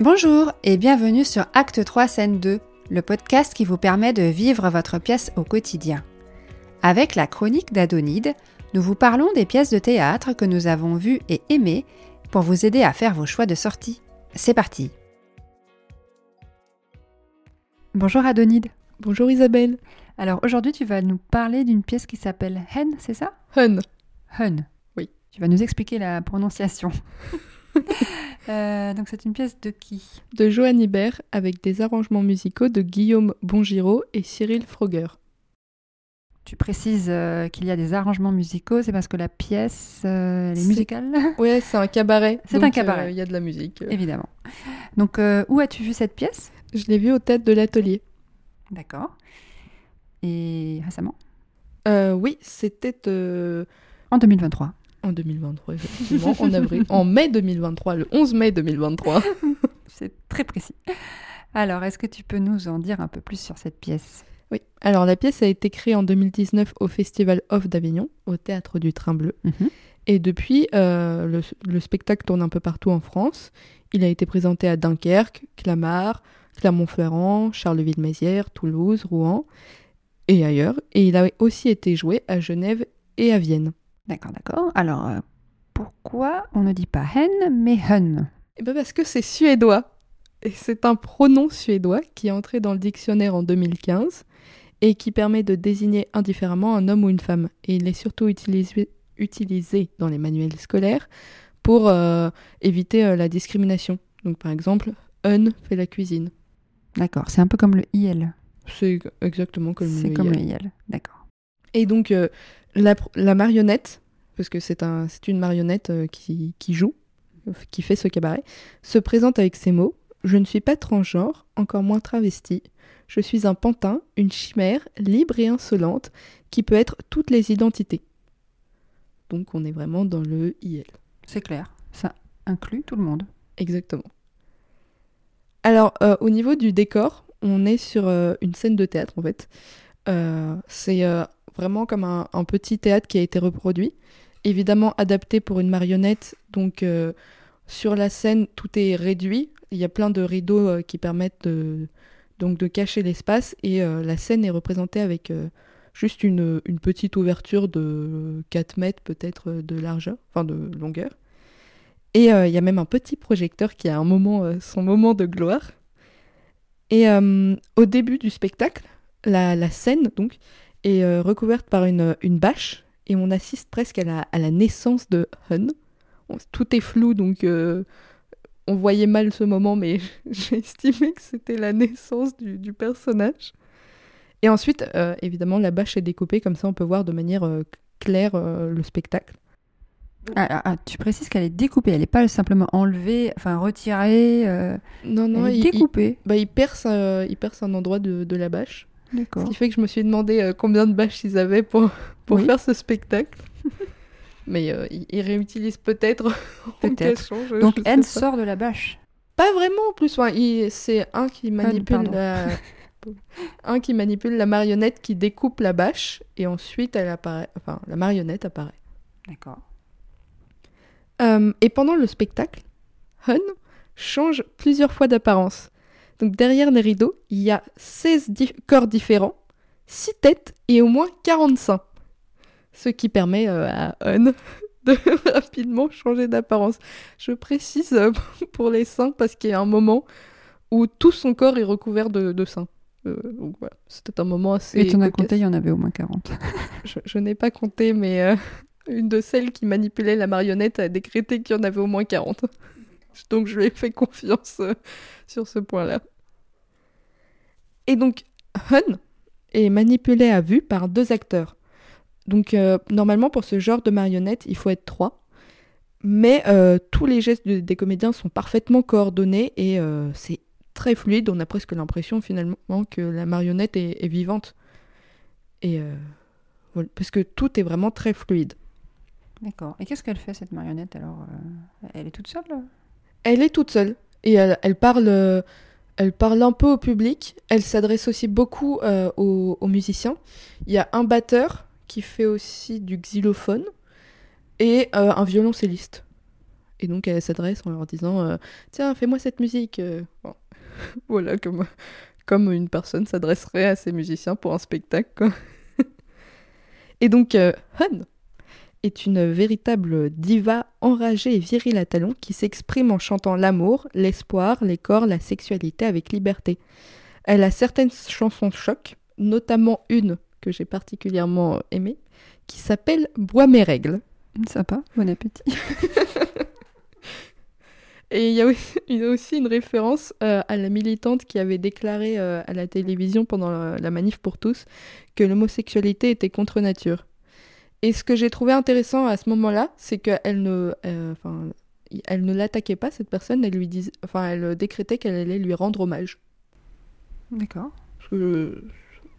Bonjour et bienvenue sur Acte 3 Scène 2, le podcast qui vous permet de vivre votre pièce au quotidien. Avec la chronique d'Adonide, nous vous parlons des pièces de théâtre que nous avons vues et aimées pour vous aider à faire vos choix de sortie. C'est parti Bonjour Adonide. Bonjour Isabelle. Alors aujourd'hui tu vas nous parler d'une pièce qui s'appelle Hen, c'est ça? Hun. Hun. Oui. Tu vas nous expliquer la prononciation. Euh, donc c'est une pièce de qui? De Johan Ibert avec des arrangements musicaux de Guillaume Bongiro et Cyril Froger. Tu précises euh, qu'il y a des arrangements musicaux, c'est parce que la pièce euh, elle est musicale? Ouais, c'est un cabaret. C'est un cabaret. Il y a de la musique. Évidemment. Donc où as-tu vu cette pièce? Je l'ai vu au théâtre de l'atelier. D'accord. Et récemment? Oui, c'était En 2023. En 2023, effectivement, en avril. En mai 2023, le 11 mai 2023. C'est très précis. Alors, est-ce que tu peux nous en dire un peu plus sur cette pièce? Oui. Alors, la pièce a été créée en 2019 au Festival Off d'Avignon, au théâtre du Train Bleu. Mhm. Et depuis, euh, le, le spectacle tourne un peu partout en France. Il a été présenté à Dunkerque, Clamart, Clermont-Ferrand, Charleville-Mézières, Toulouse, Rouen et ailleurs. Et il a aussi été joué à Genève et à Vienne. D'accord, d'accord. Alors, euh, pourquoi on ne dit pas hen, mais hun? Et ben parce que c'est suédois. Et c'est un pronom suédois qui est entré dans le dictionnaire en 2015 et qui permet de désigner indifféremment un homme ou une femme. Et il est surtout utilisé, utilisé dans les manuels scolaires pour euh, éviter euh, la discrimination. Donc par exemple, un fait la cuisine. D'accord, c'est un peu comme le il. C'est exactement comme C'est le comme IL. le il. D'accord. Et donc, euh, la, marionnette, parce que c'est un, une marionnette euh, qui, qui joue, euh, qui fait ce cabaret, se présente avec ces mots Je ne suis pas transgenre, encore moins travesti. Je suis un pantin, une chimère, libre et insolente, qui peut être toutes les identités. Donc, on est vraiment dans le IL. C'est clair. Ça inclut tout le monde. Exactement. Alors, euh, au niveau du décor, on est sur euh, une scène de théâtre, en fait. Euh, c'est vraiment comme un, petit théâtre qui a été reproduit. Évidemment adapté pour une marionnette, donc euh, sur la scène, tout est réduit. Il y a plein de rideaux euh, qui permettent de, donc de cacher l'espace et euh, la scène est représentée avec juste une, petite ouverture de 4 mètres peut-être de largeur, enfin de longueur. Et il y a même un petit projecteur qui a un moment, son moment de gloire. Et au début du spectacle, la, la scène donc est euh, recouverte par une, une bâche et on assiste presque à la, à la naissance de Hun. On- tout est flou donc euh, on voyait mal ce moment, mais j'ai estimé que c'était la naissance du, du personnage. Et ensuite, euh, évidemment, la bâche est découpée comme ça on peut voir de manière euh, claire euh, le spectacle. Ah, ah, ah, tu précises qu'elle est découpée. Elle n'est pas simplement enlevée, enfin retirée. euh, Non, non, elle est il, il- découpée. bah, il perce, euh, il perce un endroit de, de la bâche. Ce qui fait que je me suis demandé euh, combien de bâches ils avaient pour, pour Oui. faire ce spectacle. Mais euh, ils, ils réutilisent peut-être Peut-être. Donc pas. sort de la bâche. Pas vraiment en plus. c'est un qui manipule la... un qui manipule la marionnette qui découpe la bâche et ensuite elle apparaît. Enfin, la marionnette apparaît. D'accord. Euh, et pendant le spectacle, Hun change plusieurs fois d'apparence. Donc derrière les rideaux, il y a 16 di- corps différents, 6 têtes et au moins 40 seins. Ce qui permet euh, à Hun de rapidement changer d'apparence. Je précise euh, pour les seins parce qu'il y a un moment où tout son corps est recouvert de, de seins. Euh, donc voilà, c'était un moment assez. Et tu en as compté, il y en avait au moins 40. Je, je n'ai pas compté, mais une de celles qui manipulait la marionnette a décrété qu'il y en avait au moins 40. Donc je lui ai fait confiance euh, sur ce point-là. Et donc, Hun est manipulé à vue par deux acteurs. Donc, euh, normalement, pour ce genre de marionnette, il faut être trois. Mais euh, tous les gestes de- des comédiens sont parfaitement coordonnés et euh, c'est très fluide. On a presque l'impression finalement que la marionnette est, est vivante. Et euh, voilà, parce que tout est vraiment très fluide. D'accord. Et qu'est-ce qu'elle fait cette marionnette alors Elle est toute seule Elle est toute seule et elle, elle parle, elle parle un peu au public. Elle s'adresse aussi beaucoup euh, aux, musiciens. Il y a un batteur qui fait aussi du xylophone et euh, un violoncelliste. Et donc elle s'adresse en leur disant euh, Tiens, fais-moi cette musique. Voilà, comme, une personne s'adresserait à ses musiciens pour un spectacle. Et donc, Hun est une véritable diva enragée et virile à talons qui s'exprime en chantant l'amour, l'espoir, les corps, la sexualité avec liberté. Elle a certaines chansons choc, notamment une que j'ai particulièrement aimée, qui s'appelle Bois mes règles. Sympa, bon appétit. Et il y, a aussi, une référence euh, à la militante qui avait déclaré euh, à la télévision pendant la, manif pour tous que l'homosexualité était contre nature. Et ce que j'ai trouvé intéressant à ce moment-là, c'est qu'elle ne, euh, elle ne l'attaquait pas cette personne, elle lui disait, enfin, elle décrétait qu'elle allait lui rendre hommage. D'accord. Parce que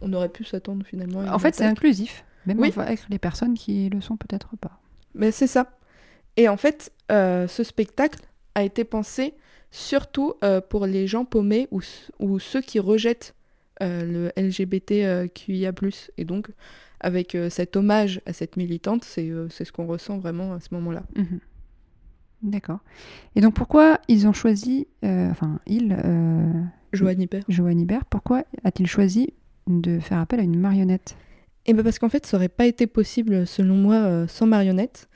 on aurait pu s'attendre finalement. en fait, c'est inclusif, même avec les personnes qui le sont peut-être pas. Mais c'est ça. Et en fait, ce spectacle a été pensé surtout euh, pour les gens paumés ou, ou ceux qui rejettent euh, le LGBTQIA+. Et donc, avec euh, cet hommage à cette militante, c'est ce qu'on ressent vraiment à ce moment-là. Mhm. D'accord. Et donc, pourquoi ils ont choisi, enfin, il... Johan Hibert. Johan Hibert, pourquoi a-t-il choisi de faire appel à une marionnette? Eh bien parce qu'en fait, ça aurait pas été possible, selon moi, sans marionnette.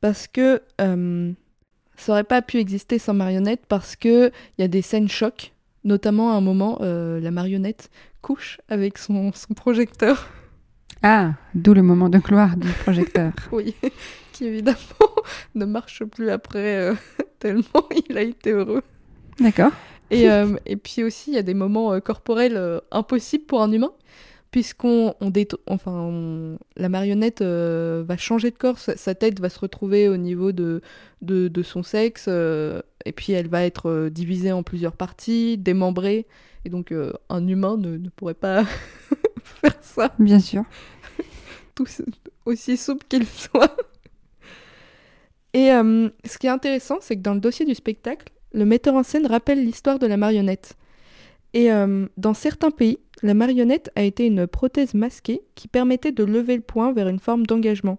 Parce que ça aurait pas pu exister sans marionnette parce que il y a des scènes chocs, notamment à un moment, euh, la marionnette couche avec son, son projecteur. Ah, d'où le moment de gloire du projecteur. oui, qui évidemment ne marche plus après euh, tellement il a été heureux. D'accord. Et, euh, et puis aussi, il y a des moments corporels impossibles pour un humain puisqu'on on enfin la marionnette euh, va changer de corps, sa, tête va se retrouver au niveau de, de, son sexe, euh, et puis elle va être euh, divisée en plusieurs parties, démembrée, et donc un humain ne, ne pourrait pas faire ça. Bien sûr. Aussi souple qu'il soit. Et ce qui est intéressant, c'est que dans le dossier du spectacle, le metteur en scène rappelle l'histoire de la marionnette. Et dans certains pays, la marionnette a été une prothèse masquée qui permettait de lever le poing vers une forme d'engagement.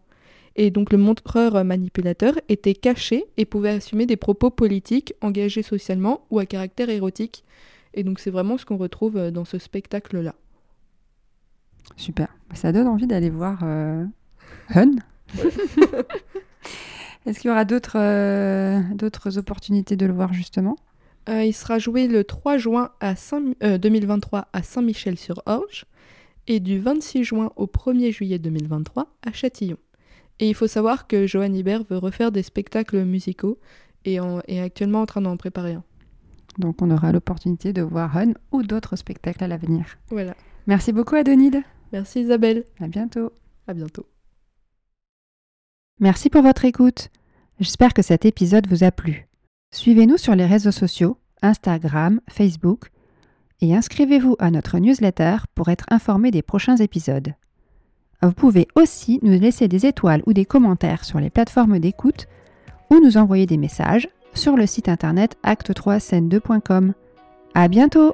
Et donc le montreur manipulateur était caché et pouvait assumer des propos politiques, engagés socialement ou à caractère érotique. Et donc c'est vraiment ce qu'on retrouve euh, dans ce spectacle-là. Super. Ça donne envie d'aller voir euh, Hun. Est-ce qu'il y aura d'autres euh, d'autres opportunités de le voir justement? Euh, il sera joué le 3 juin à 2023 euh, à Saint-Michel-sur-Orge et du 26 juin au 1er juillet 2023 à Châtillon. Et il faut savoir que Johan Hibert veut refaire des spectacles musicaux et est actuellement en train d'en préparer un. Donc on aura l'opportunité de voir un ou d'autres spectacles à l'avenir. Voilà. Merci beaucoup Adonide. Merci Isabelle. À bientôt. À bientôt. Merci pour votre écoute. J'espère que cet épisode vous a plu. Suivez-nous sur les réseaux sociaux, Instagram, Facebook, et inscrivez-vous à notre newsletter pour être informé des prochains épisodes. Vous pouvez aussi nous laisser des étoiles ou des commentaires sur les plateformes d'écoute ou nous envoyer des messages sur le site internet acte3scène2.com. À bientôt!